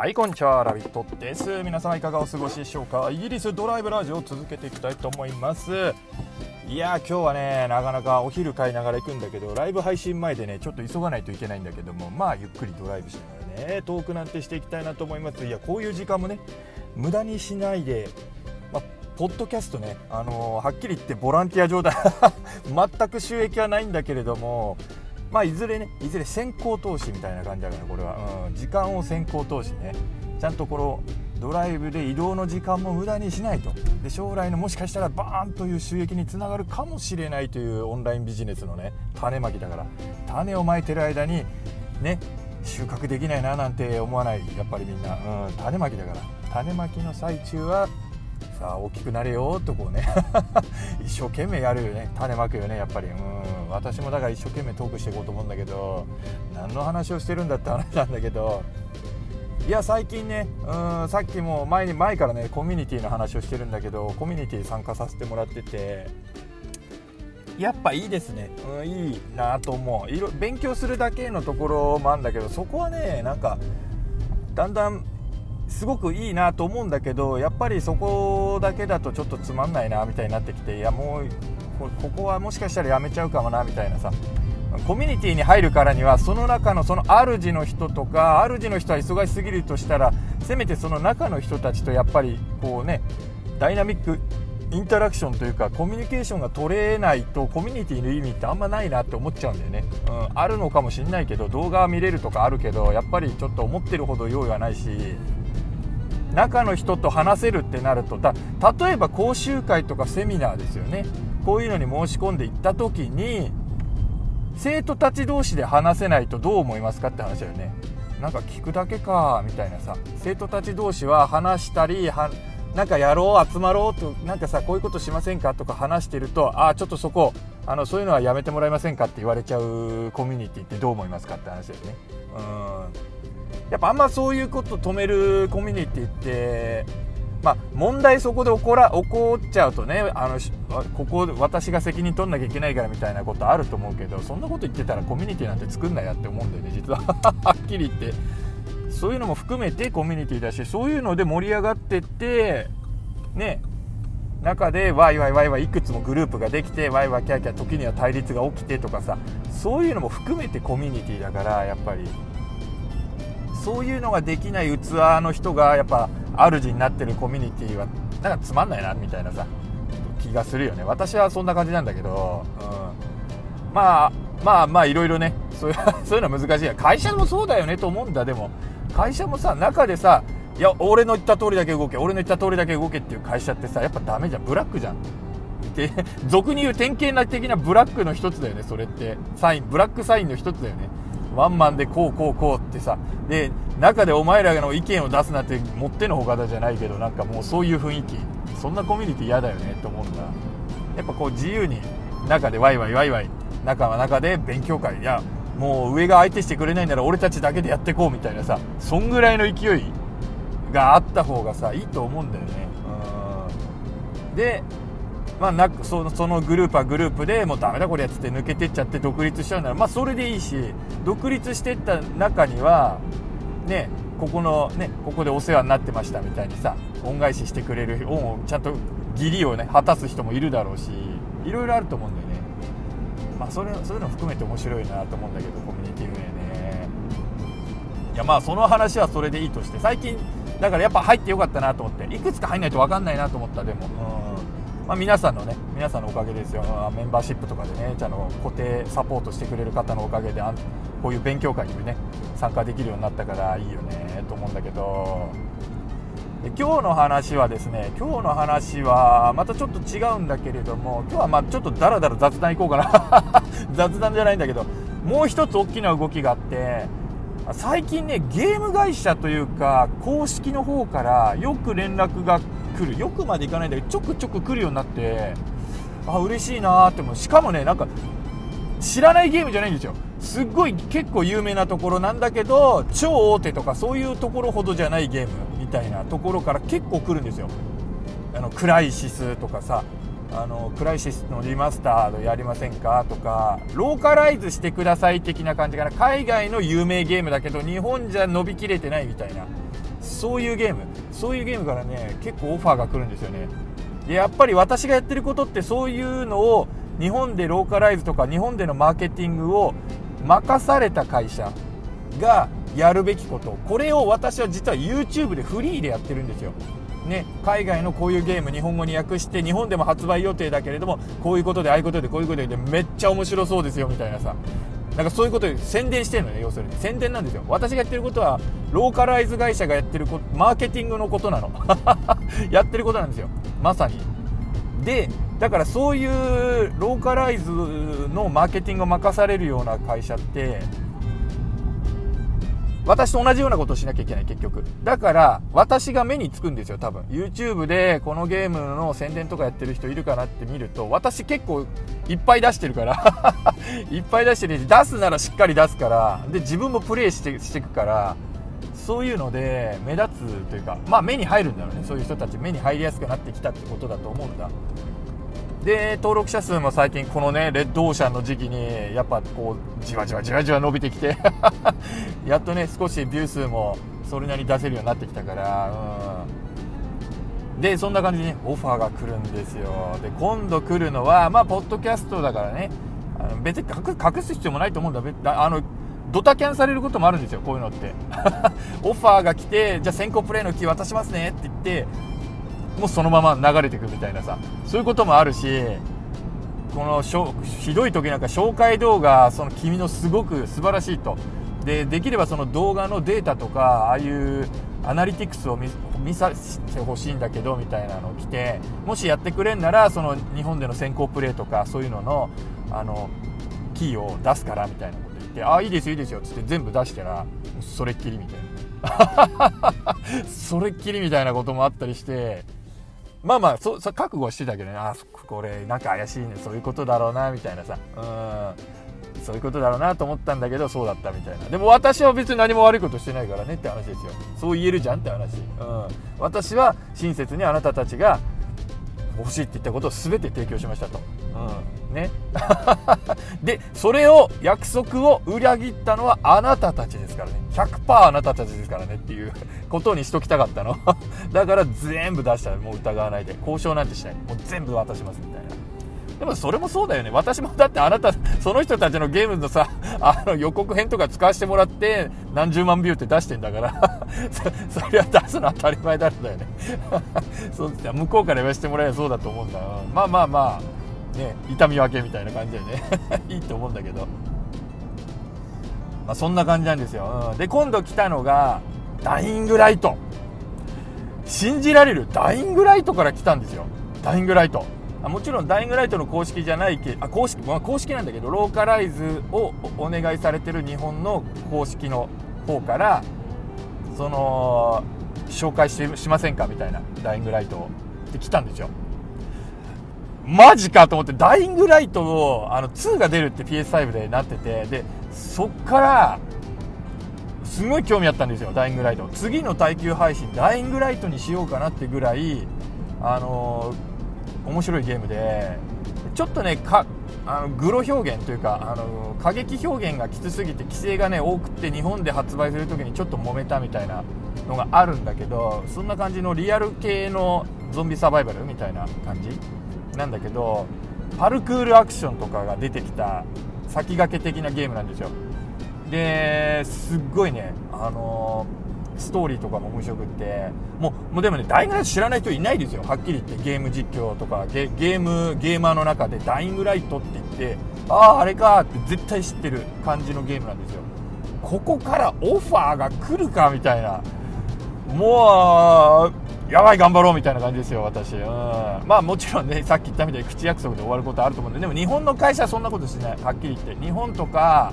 はいこんにちはラビットです。皆様いかがお過ごしでしょうか？イギリスドライブラジオを続けていきたいと思います。いやー今日はねなかなかお昼買いながら行くんだけどライブ配信前でねちょっと急がないといけないんだけどもまあゆっくりドライブしながらねトークなんてしていきたいなと思います。いやこういう時間もね無駄にしないでまあポッドキャストね、あのー、はっきり言ってボランティア状態。全く収益はないんだけれどもまあ、いずれねいずれ先行投資みたいな感じだからこれは、うん、時間を先行投資ね。ちゃんとこのドライブで移動の時間も無駄にしないと。で将来のもしかしたらバーンという収益につながるかもしれないというオンラインビジネスのね種まきだから。種をまいてる間にね収穫できないななんて思わない。やっぱりみんな、うん、種まきだから。種まきの最中はさあ大きくなれよとこうね。一生懸命やるよね。種まくよねやっぱり。うん。私もだから一生懸命トークしていこうと思うんだけど何の話をしてるんだって話なんだけど。いや最近ねうんさっきも前に前からねコミュニティの話をしてるんだけどコミュニティ参加させてもらっててやっぱいいですね、うん、いいなと思う。いろ勉強するだけのところもあるんだけどそこはねなんかだんだんすごくいいなと思うんだけどやっぱりそこだけだとちょっとつまんないなみたいになってきていやもうここはもしかしたらやめちゃうかもなみたいなさ。コミュニティに入るからにはその中のその主の人とか主の人は忙しすぎるとしたらせめてその中の人たちとやっぱりこうねダイナミックインタラクションというかコミュニケーションが取れないとコミュニティの意味ってあんまないなって思っちゃうんだよね、うん、あるのかもしんないけど動画は見れるとかあるけどやっぱりちょっと思ってるほど用意はないし中の人と話せるってなるとだ例えば講習会とかセミナーですよね。こういうのに申し込んで行った時に生徒たち同士で話せないとどう思いますかって話だよね。なんか聞くだけかみたいなさ。生徒たち同士は話したりはなんかやろう集まろうとなんかさこういうことしませんかとか話してるとああちょっとそこあのそういうのはやめてもらえませんかって言われちゃうコミュニティってどう思いますかって話だよね。うん。やっぱあんまそういうこと止めるコミュニティってまあ、問題そこで起こら起こっちゃうとねあのここ私が責任取んなきゃいけないからみたいなことあると思うけどそんなこと言ってたらコミュニティなんて作んなやって思うんだよね実は。はっきり言って。そういうのも含めてコミュニティだしそういうので盛り上がってってね中でワイワイワイワイいくつもグループができてワイワイキャーキャー時には対立が起きてとかさそういうのも含めてコミュニティだからやっぱり。そういうのができない器の人がやっぱ主になってるコミュニティはなんかつまんないなみたいなさ気がするよね。私はそんな感じなんだけど、うん、まあまあまあいろいろねそういう そういうのは難しいや。会社もそうだよねと思うんだ。でも会社もさ中でさいや俺の言った通りだけ動け俺の言った通りだけ動けっていう会社ってさやっぱダメじゃん。ブラックじゃん。で俗に言う典型な的なブラックの一つだよねそれって。サインブラックサインの一つだよねワンマンでこうこうこうってさで中でお前らの意見を出すなんてもってのほかだじゃないけどなんかもうそういう雰囲気。そんなコミュニティ嫌だよねって思うんだ。やっぱこう自由に中でワイワイワイワイ中は中で勉強会。いやもう上が相手してくれないなら俺たちだけでやっていこうみたいなさそんぐらいの勢いがあった方がさいいと思うんだよね。うん。でまあ、なそのそのグループはグループでもうダメだこれやつって抜けてっちゃって独立しちゃうならまあそれでいいし独立してった中にはねここのねここでお世話になってましたみたいにさ恩返ししてくれる恩をちゃんと義理をね果たす人もいるだろうしいろいろあると思うんだよね。まあそれそういうの含めて面白いなと思うんだけどコミュニティ運営ね。いやまあその話はそれでいいとして最近だからやっぱ入ってよかったなと思っていくつか入んないと分かんないなと思ったでも。うん。まあ、皆さんのね皆さんのおかげですよ。メンバーシップとかでねちゃんと固定サポートしてくれる方のおかげであこういう勉強会にもね参加できるようになったからいいよねと思うんだけど。で今日の話はですね今日の話はまたちょっと違うんだけれども今日はまあちょっとダラダラ雑談いこうかな。雑談じゃないんだけどもう一つ大きな動きがあって最近ねゲーム会社というか公式の方からよく連絡が来る。よくまでいかないんだけどちょくちょく来るようになってあ嬉しいなーって思う。しかもねなんか知らないゲームじゃないんですよ。すっごい結構有名なところなんだけど超大手とかそういうところほどじゃないゲームみたいなところから結構来るんですよ。あのクライシスとかさあのクライシスのリマスタードやりませんかとかローカライズしてください的な感じかな。海外の有名ゲームだけど日本じゃ伸びきれてないみたいな。そういうゲーム。そういうゲームからね結構オファーが来るんですよね。でやっぱり私がやってることってそういうのを日本でローカライズとか日本でのマーケティングを任された会社がやるべきこと。これを私は実は YouTube でフリーでやってるんですよ。ね、海外のこういうゲーム日本語に訳して日本でも発売予定だけれどもこういうことでああいうことでこういうことでめっちゃ面白そうですよみたいなさ。なんかそういうことを宣伝してるのね要するに。宣伝なんですよ。私がやってることはローカライズ会社がやってることマーケティングのことなの。やってることなんですよ。まさに。でだからそういうローカライズのマーケティングを任されるような会社って私と同じようなことをしなきゃいけない結局。だから私が目につくんですよ多分。YouTube でこのゲームの宣伝とかやってる人いるかなって見ると私結構いっぱい出してるから。いっぱい出してる。し出すならしっかり出すから。で自分もプレイしてしていくから。そういうので目立つというかまあ目に入るんだろうね。そういう人たち目に入りやすくなってきたってことだと思うんだ。で登録者数も最近このねレッドオーシャンの時期にやっぱこうじわじわじわじわ伸びてきて やっとね少しビュー数もそれなりに出せるようになってきたから、うん、でそんな感じに、ね、オファーが来るんですよ。で今度来るのはまあポッドキャストだからねあの別に隠す必要もないと思うんだ。あのドタキャンされることもあるんですよこういうのって。オファーが来てじゃあ先行プレイのキー渡しますねって言ってもうそのまま流れてくみたいなさそういうこともあるしこのひどい時なんか紹介動画その君のすごく素晴らしいと。でできればその動画のデータとかああいうアナリティクスを見させてほしいんだけどみたいなのを来てもしやってくれんならその日本での先行プレーとかそういうののあのキーを出すからみたいなこと言って「ああいいですいいですよ」っつって全部出したらそれっきりみたいな。それっきりみたいなこともあったりしてまあまあそそ覚悟はしてたけどね。あこれなんか怪しいね。そういうことだろうなみたいなさ。うん。そういうことだろうなと思ったんだけどそうだったみたいな。でも私は別に何も悪いことしてないからねって話ですよ。そう言えるじゃんって話、うん、私は親切にあなたたちが欲しいって言ったことを全て提供しましたと、うん、ね。でそれを約束を裏切ったのはあなたたちですからね。100%あなたたちですからねっていうことにしときたかったの。だから全部出したもう疑わないで。交渉なんてしない。もう全部渡しますみたいな。でもそれもそうだよね。私もだってあなたその人たちのゲームのさ あの予告編とか使わせてもらって何十万ビューって出してんだから。そそれは出すの当たり前だったよね。そう向こうから言わせてもらえばそうだと思うんだまあまあまあ。ね痛み分けみたいな感じでね。いいと思うんだけど。まあ、そんな感じなんですよ、うん、で今度来たのがダイイングライト。信じられる？ダイイングライトから来たんですよ。ダイングライト。あもちろんダイングライトの公式じゃないけあ公式、まあ、公式なんだけどローカライズをお願いされてる日本の公式の方からその紹介してしませんか？みたいなダイイングライトを。って来たんですよ。マジかと思ってダイイングライトをあの2が出るって PS5 でなっててでそっからすごい興味あったんですよダイイングライト。次の耐久配信ダイイングライトにしようかなってぐらいあのー、面白いゲームでちょっとねかあのグロ表現というかあの過激表現がきつすぎて規制がね多くて日本で発売する時にちょっと揉めたみたいなのがあるんだけどそんな感じのリアル系のゾンビサバイバルみたいな感じなんだけどパルクールアクションとかが出てきた先駆け的なゲームなんですよ。ですっごいねあのー、ストーリーとかも面白くってもうもうでもねダイイングライト知らない人いないですよ。はっきり言ってゲーム実況とかゲームゲーマーの中でダイイングライトって言ってあああれかって絶対知ってる感じのゲームなんですよ。ここからオファーが来るかみたいな。もうやばい頑張ろうみたいな感じですよ私、うん、まあもちろんねさっき言ったみたいに口約束で終わることあると思うんで。でも日本の会社はそんなことしない。はっきり言って。日本とか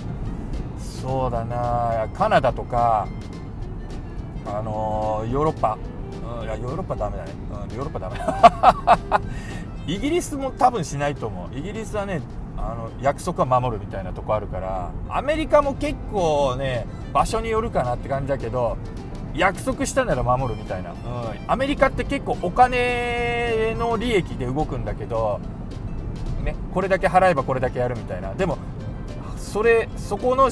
そうだなカナダとかあのー、ヨーロッパ、うん、いやヨーロッパダメだね、うん、ヨーロッパダメ。イギリスも多分しないと思う。イギリスはねあの約束は守るみたいなとこあるから。アメリカも結構ね場所によるかなって感じだけど約束したなら守るみたいな、うん、アメリカって結構お金の利益で動くんだけど、ね、これだけ払えばこれだけやるみたいな。でもそれそこの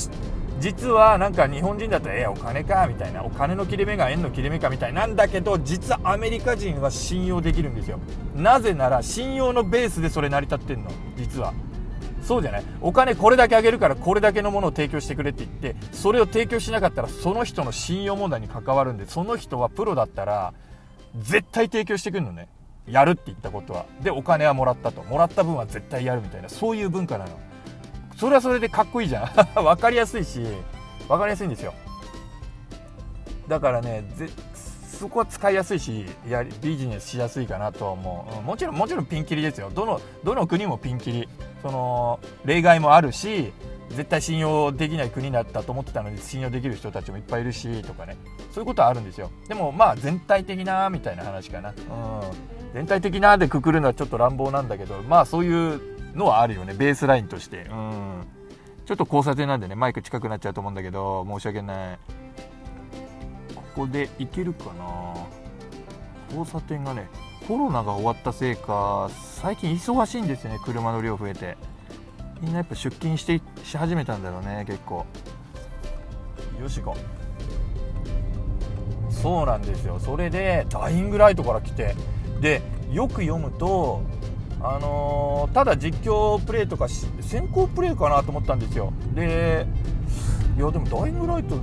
実はなんか日本人だとえお金かみたいな。お金の切れ目が円の切れ目かみたいなんだけど実はアメリカ人は信用できるんですよ。なぜなら信用のベースでそれ成り立ってんの。実はそうじゃない。お金これだけあげるからこれだけのものを提供してくれって言ってそれを提供しなかったらその人の信用問題に関わるんでその人はプロだったら絶対提供してくるのね。やるって言ったことは。でお金はもらったと。もらった分は絶対やるみたいな。そういう文化なの。それはそれでかっこいいじゃん。分かりやすいし分かりやすいんですよ。だからねそこは使いやすいしやビジネスしやすいかなとは思う、うん、もちろんもちろんピンキリですよ。どのどの国もピンキリ。その例外もあるし絶対信用できない国だったと思ってたのに信用できる人たちもいっぱいいるしとかね。そういうことはあるんですよ。でもまあ全体的なみたいな話かな、うん、全体的なでくくるのはちょっと乱暴なんだけどまあそういうのはあるよね。ベースラインとして。うん。ちょっと交差点なんでねマイク近くなっちゃうと思うんだけど申し訳ない。こで行けるかな。交差点がねコロナが終わったせいか最近忙しいんですよね車の量増えて。みんなやっぱ出勤してし始めたんだろうね結構。よし行こう。そうなんですよ。それでダイイングライトから来て。でよく読むとあのー、ただ実況プレイとか先行プレイかなと思ったんですよ。でいやでもダイイングライト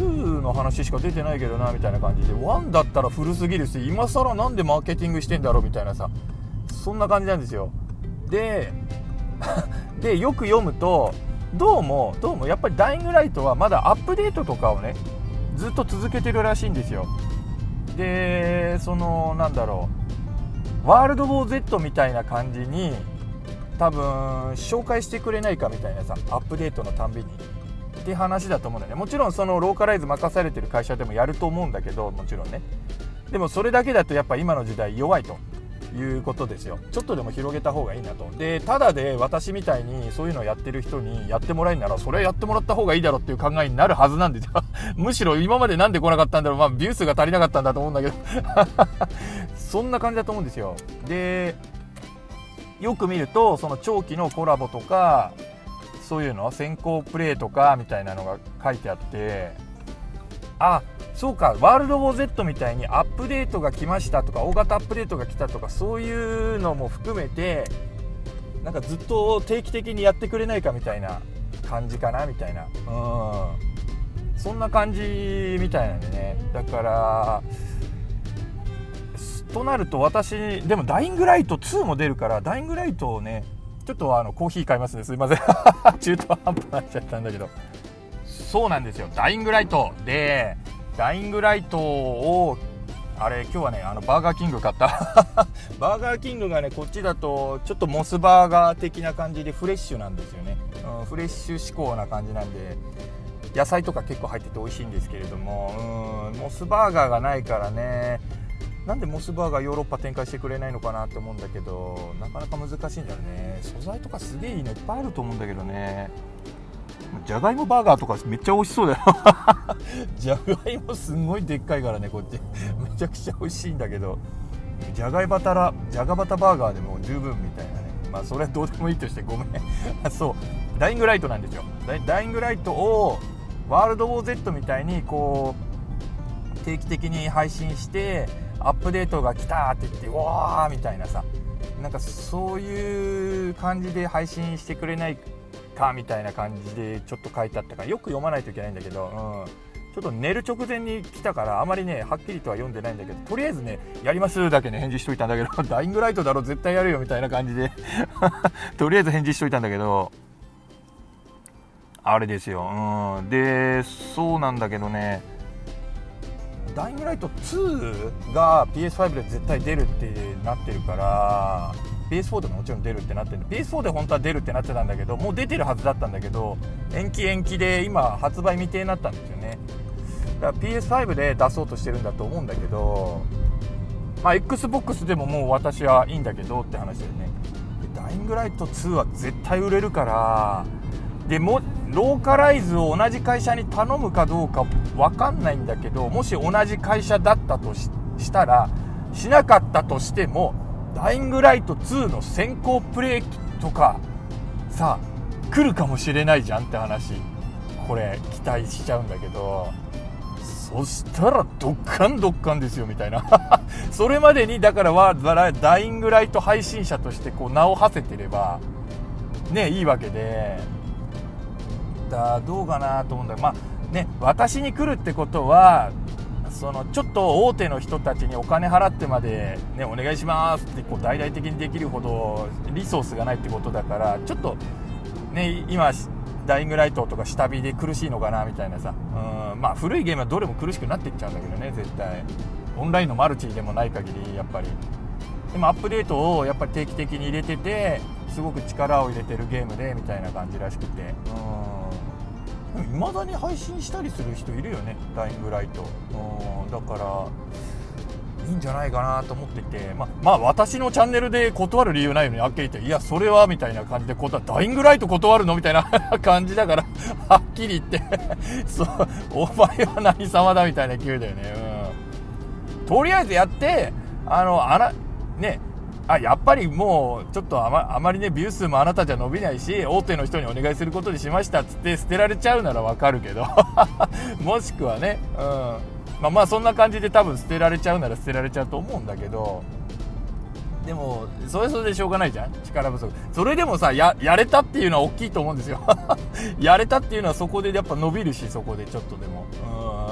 2の話しか出てないけどなみたいな感じで1だったら古すぎるし今更なんでマーケティングしてんだろうみたいなさそんな感じなんですよ。で でよく読むとどうもどうもやっぱりダイイングライトはまだアップデートとかをねずっと続けてるらしいんですよ。でそのなんだろうワールド・ウォー Z みたいな感じに多分紹介してくれないかみたいなさアップデートのたんびに。って話だと思うんだよね。もちろんそのローカライズ任されてる会社でもやると思うんだけどもちろんね。でもそれだけだとやっぱ今の時代弱いと。いうことですよ。ちょっとでも広げた方がいいなと。でただで私みたいにそういうのをやってる人にやってもらえるならそれはやってもらった方がいいだろうっていう考えになるはずなんですよ。むしろ今まで何で来なかったんだろう。まあビュー数が足りなかったんだと思うんだけど。そんな感じだと思うんですよ。でよく見るとその長期のコラボとかそういうの？先行プレイとかみたいなのが書いてあって。あそうか。ワールド・ウォー Z みたいにアップデートが来ましたとか大型アップデートが来たとかそういうのも含めてなんかずっと定期的にやってくれないかみたいな感じかなみたいな。うん。そんな感じみたいなんでね。だからとなると私でもダイイングライト2も出るからダイイングライトをねちょっとあのコーヒー買いますね。すいません。中途半端になっちゃったんだけど。そうなんですよ。ダイイングライトでダイイングライトをあれ今日はねあのバーガーキング買った。バーガーキングがねこっちだとちょっとモスバーガー的な感じでフレッシュなんですよね、うん、フレッシュ志向な感じなんで野菜とか結構入ってて美味しいんですけれどもうんモスバーガーがないからねなんでモスバーガーヨーロッパ展開してくれないのかなって思うんだけどなかなか難しいんだよね。素材とかすげえいいのいっぱいあると思うんだけどね。じゃがいもバーガーとかめっちゃ美味しそうだよ。じゃがいもすんごいでっかいからねこっち。めちゃくちゃ美味しいんだけど。じゃがいバタラじゃがバタバーガーでも十分みたいなね。まあそれはどうでもいいとしてごめん。そう。ダイイングライトなんですよ。ダイイングライトをワールド・ウォー Z みたいにこう定期的に配信してアップデートが来たって言ってわーみたいなさなんかそういう感じで配信してくれないかみたいな感じでちょっと書いてあったからよく読まないといけないんだけど、うん、ちょっと寝る直前に来たからあまりねはっきりとは読んでないんだけどとりあえずねやりますだけね返事しといたんだけど ダイイングライトだろ絶対やるよみたいな感じで。とりあえず返事しといたんだけどあれですよ、うん、でそうなんだけどね。ダイイングライト2が PS5 で絶対出るってなってるから PS4 でももちろん出るってなってる PS4 で本当は出るってなってたんだけどもう出てるはずだったんだけど延期延期で今発売未定になったんですよね。だから PS5 で出そうとしてるんだと思うんだけどまあ XBOX でももう私はいいんだけどって話だよね。ダイイングライト2は絶対売れるからでもローカライズを同じ会社に頼むかどうか分かんないんだけどもし同じ会社だったとしたらしなかったとしてもダイイングライト2の先行プレイとかさ来るかもしれないじゃんって話。これ期待しちゃうんだけど。そしたらドッカンドッカンですよみたいな。それまでにだからはダイイングライト配信者としてこう名を馳せてればねいいわけで。だどうかなと思うんだけどまあね私に来るってことはそのちょっと大手の人たちにお金払ってまで、ね、お願いしますってこう大々的にできるほどリソースがないってことだからちょっと、ね、今ダイイングライトとか下火で苦しいのかなみたいなさ。うんまあ古いゲームはどれも苦しくなっていっちゃうんだけどね絶対。オンラインのマルチでもない限りやっぱり。でもアップデートをやっぱり定期的に入れててすごく力を入れてるゲームでみたいな感じらしくて。うん。いまだに配信したりする人いるよねダイングライトうんだからいいんじゃないかなと思ってて、ままあ私のチャンネルで断る理由ないよねあっきり言っていやそれはみたいな感じで断ダイイングライト断るのみたいな 感じだからはっきり言って。そうお前は何様だみたいな勢いだよね。うん。とりあえずやってあのあらねあやっぱりもうちょっとあまあまりねビュー数もあなたじゃ伸びないし大手の人にお願いすることにしましたっつって捨てられちゃうならわかるけど。もしくはね、うん。まあ、まあそんな感じで多分捨てられちゃうなら捨てられちゃうと思うんだけど。でもそれそれでしょうがないじゃん。力不足。それでもさややれたっていうのは大きいと思うんですよ。やれたっていうのはそこでやっぱ伸びるしそこでちょっとでも。うん。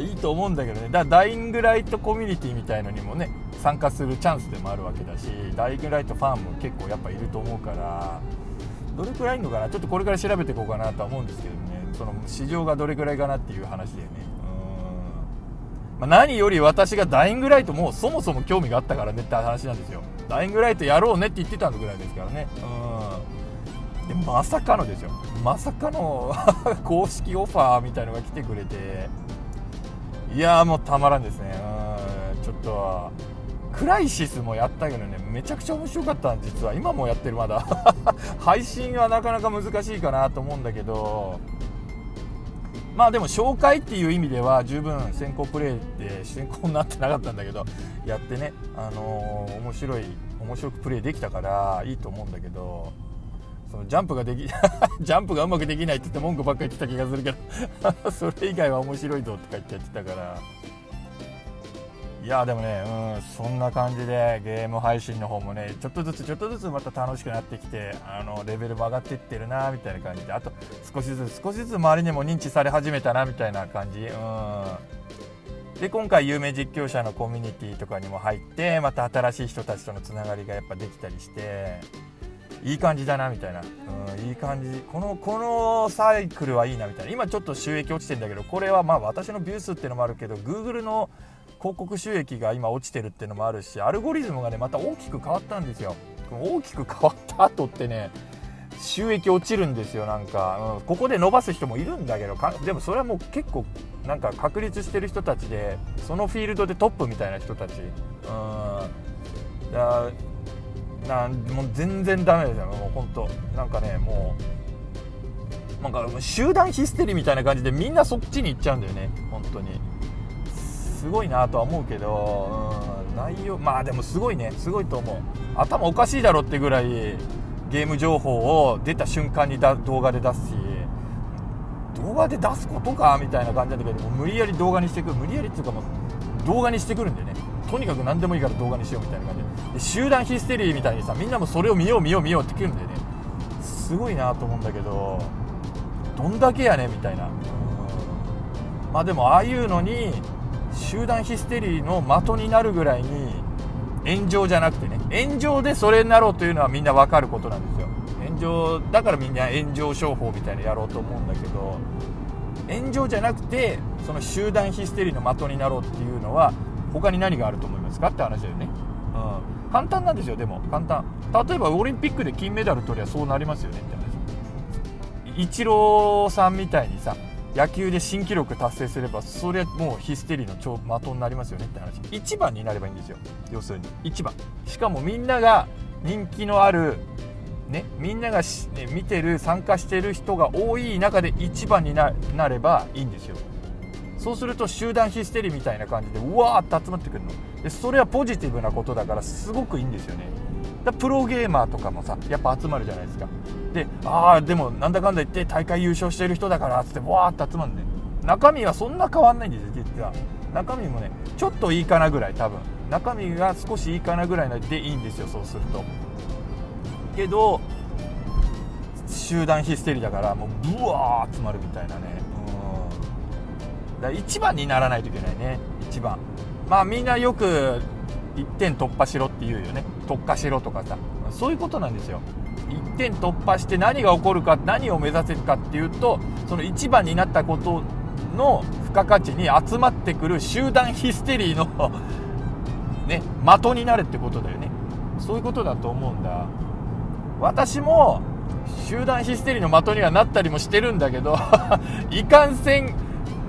いいと思うんだけどねだダイイングライトコミュニティみたいのにもね参加するチャンスでもあるわけだしダイイングライトファンも結構やっぱいると思うからどれくらいいるのかなちょっとこれから調べていこうかなとは思うんですけどねその市場がどれくらいかなっていう話だよねまあ、何より私がダイイングライトもそもそも興味があったからねって話なんですよダイイングライトやろうねって言ってたぐらいですからねうんでまさかのですよ。まさかの 公式オファーみたいのが来てくれて。いやもうたまらんですね。うんちょっと。クライシスもやったけどねめちゃくちゃ面白かった実は。今もやってるまだ。配信はなかなか難しいかなと思うんだけど。まあでも紹介っていう意味では十分先行プレーで先行になってなかったんだけどやってね、あのー、面白い面白くプレーできたからいいと思うんだけど。そのジャンプができ ジャンプがうまくできないって言って文句ばっかり言ってた気がするけど それ以外は面白いぞとか言ってやってたから。いやでもね、うん、そんな感じでゲーム配信の方もねちょっとずつちょっとずつまた楽しくなってきてあのレベルも上がっていってるなみたいな感じであと少しずつ少しずつ周りにも認知され始めたなみたいな感じ、うん、で今回有名実況者のコミュニティとかにも入ってまた新しい人たちとのつながりがやっぱできたりして。いい感じだなみたいな、うん、いい感じ。このこのサイクルはいいなみたいな。今ちょっと収益落ちてんだけどこれはまあ私のビュー数っていうのもあるけど Google の広告収益が今落ちてるっていうのもあるしアルゴリズムがねまた大きく変わったんですよ。大きく変わった後ってね収益落ちるんですよなんか、うん、ここで伸ばす人もいるんだけどでもそれはもう結構なんか確立してる人たちでそのフィールドでトップみたいな人たち。うん。なんもう全然ダメですよ。もう本当なんかねもうなんか集団ヒステリーみたいな感じでみんなそっちに行っちゃうんだよね。本当に。すごいなとは思うけど、うん、内容まあでもすごいね。すごいと思う。頭おかしいだろってぐらいゲーム情報を出た瞬間にだ動画で出すし動画で出すことかみたいな感じなんだけど無理やり動画にしてくる。無理やりっていうかもう動画にしてくるんでね。とにかく何でもいいから動画にしようみたいな感じで。集団ヒステリーみたいにさみんなもそれを見よう見よう見ようってくるんでね。すごいなと思うんだけどどんだけやねみたいな。まあでもああいうのに集団ヒステリーの的になるぐらいに炎上じゃなくてね炎上でそれになろうというのはみんな分かることなんですよ。炎上だからみんな炎上商法みたいにやろうと思うんだけど炎上じゃなくてその集団ヒステリーの的になろうっていうのは他に何があると思いますかって話だよね、うん、簡単なんですよでも。簡単。例えばオリンピックで金メダル取りゃそうなりますよねって話。イチローさんみたいにさ野球で新記録達成すればそれはもうヒステリーの超的になりますよねって話。1番になればいいんですよ。要するに。1番。しかもみんなが人気のあるねみんなが、ね、見てる参加してる人が多い中で1番になればいいんですよそうすると集団ヒステリーみたいな感じでうわーって集まってくるの。でそれはポジティブなことだからすごくいいんですよね。だプロゲーマーとかもさやっぱ集まるじゃないですか。でああでもなんだかんだ言って大会優勝してる人だからっつってわーって集まるん。で中身はそんな変わんないんですよ実は。中身もねちょっといいかなぐらい多分。中身が少しいいかなぐらいでいいんですよそうすると。けど集団ヒステリーだからもうブワー集まるみたいなね。だ1番にならないといけないね。1番。まあみんなよく1点突破しろって言うよね。特化しろとかさ。そういうことなんですよ。1点突破して何が起こるか何を目指せるかっていうとその1番になったことの付加価値に集まってくる集団ヒステリーの ね的になるってことだよね。そういうことだと思うんだ。私も集団ヒステリーの的にはなったりもしてるんだけど いかんせん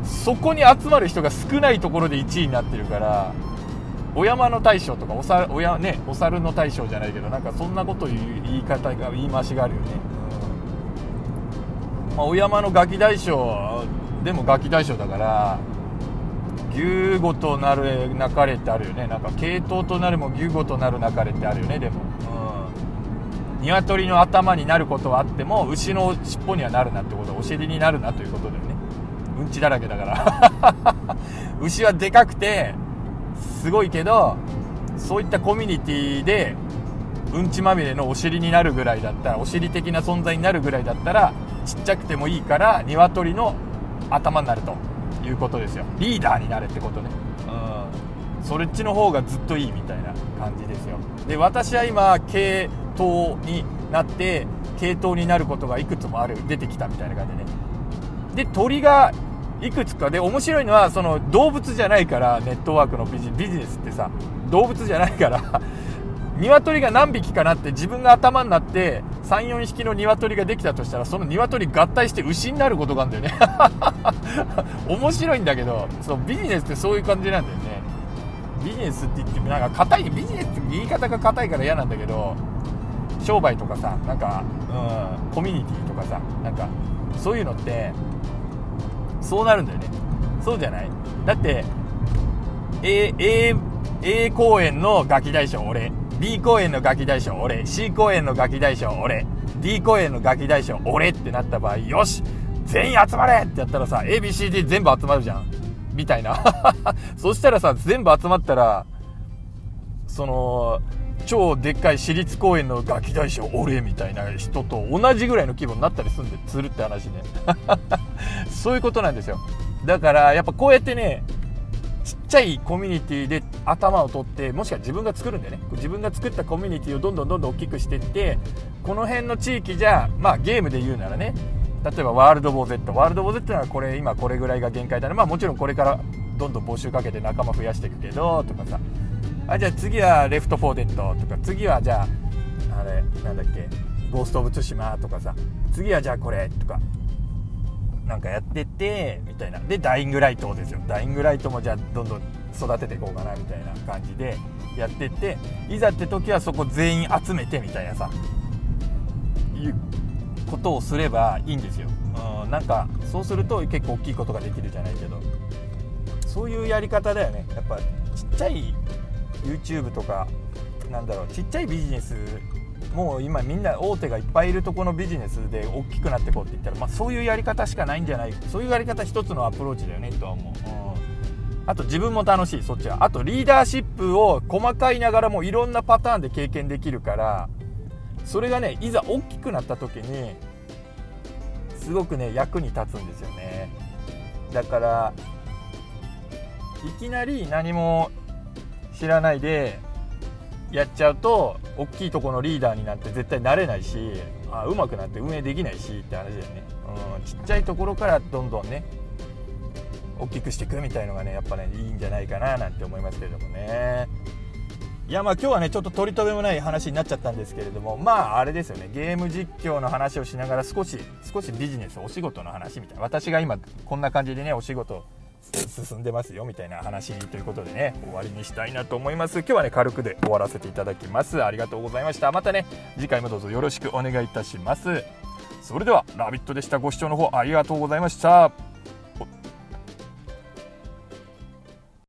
そこに集まる人が少ないところで1位になってるからお山の大将とかおさおや、ね、お猿の大将じゃないけどなんかそんなこと言う言い方が言い回しがあるよね、うん。まあ、お山のガキ大将でもガキ大将だから牛語となるなかれってあるよね。なんか系統となるも牛語となるなかれってあるよね。でも、うん、鶏の頭になることはあっても牛の尻尾にはなるなってことお尻になるなということだよねうんちだらけだから。牛はでかくてすごいけどそういったコミュニティでうんちまみれのお尻になるぐらいだったらお尻的な存在になるぐらいだったらちっちゃくてもいいから鶏の頭になるということですよ。リーダーになれってことね。うん。それっちの方がずっといいみたいな感じですよ。で私は今系統になって系統になることがいくつもある出てきたみたいな感じでね。で鳥がいくつかで面白いのはその動物じゃないからネットワークのビジビジネスってさ動物じゃないから 鶏が何匹かなって自分が頭になって34匹の鶏ができたとしたらその鶏合体して牛になることがあるんだよね。面白いんだけどそうビジネスってそういう感じなんだよね。ビジネスって言ってもなんか硬いビジネスって言い方が硬いから嫌なんだけど商売とかさなんか、うん、コミュニティとかさなんかそういうのってそうなるんだよね。そうじゃない。だって A, A, A 公園のガキ大将俺。B 公園のガキ大将俺。C 公園のガキ大将俺。D 公園のガキ大将俺ってなった場合よし。全員集まれってやったらさ ABCD 全部集まるじゃん。みたいな。そしたらさ全部集まったらその超でっかい私立公園のガキ大将俺みたいな人と同じぐらいの規模になったりすんでするって話ね。そういうことなんですよ。だからやっぱこうやってねちっちゃいコミュニティで頭を取ってもしくは自分が作るんだよね。自分が作ったコミュニティをどんどんどんどん大きくしていってこの辺の地域じゃまあゲームで言うならね例えばワールドボー Z ワールドボー Z ってのはこれ今これぐらいが限界だねまあもちろんこれからどんどん募集かけて仲間増やしていくけどとかさ。あじゃあ次は Left 4 Dead とか次はじゃああれなんだっけゴースト・オブ・ツシマとかさ次はじゃあこれとかなんかやっててみたいな。でダイングライトですよ。ダイイングライトもじゃあどんどん育てていこうかなみたいな感じでやってっていざって時はそこ全員集めてみたいなさいうことをすればいいんですよ、うん、なんかそうすると結構大きいことができるじゃないけど。そういうやり方だよね。やっぱちっちゃい YouTube とかなんだろうちっちゃいビジネスもう今みんな大手がいっぱいいるとこのビジネスで大きくなってこうって言ったら、まあ、そういうやり方しかないんじゃないそういうやり方一つのアプローチだよねとは思う、うん、あと自分も楽しいそっちは。あとリーダーシップを細かいながらもいろんなパターンで経験できるからそれがねいざ大きくなった時にすごくね役に立つんですよね。だからいきなり何も知らないでやっちゃうと大きいとこのリーダーになって絶対なれないしあうまくなって運営できないしって話だよね、うん、ちっちゃいところからどんどんね大きくしていくみたいのがねやっぱねいいんじゃないかななんて思いますけれどもね。いやまあ今日はねちょっと取り留めもない話になっちゃったんですけれどもまああれですよね。ゲーム実況の話をしながら少し少しビジネスお仕事の話みたいな。私が今こんな感じでねお仕事進んでますよみたいな話ということでね終わりにしたいなと思います。今日はね軽くで終わらせていただきます。ありがとうございました。またね次回もどうぞよろしくお願いいたします。それでは「ラビット!」でした。ご視聴の方ありがとうございました。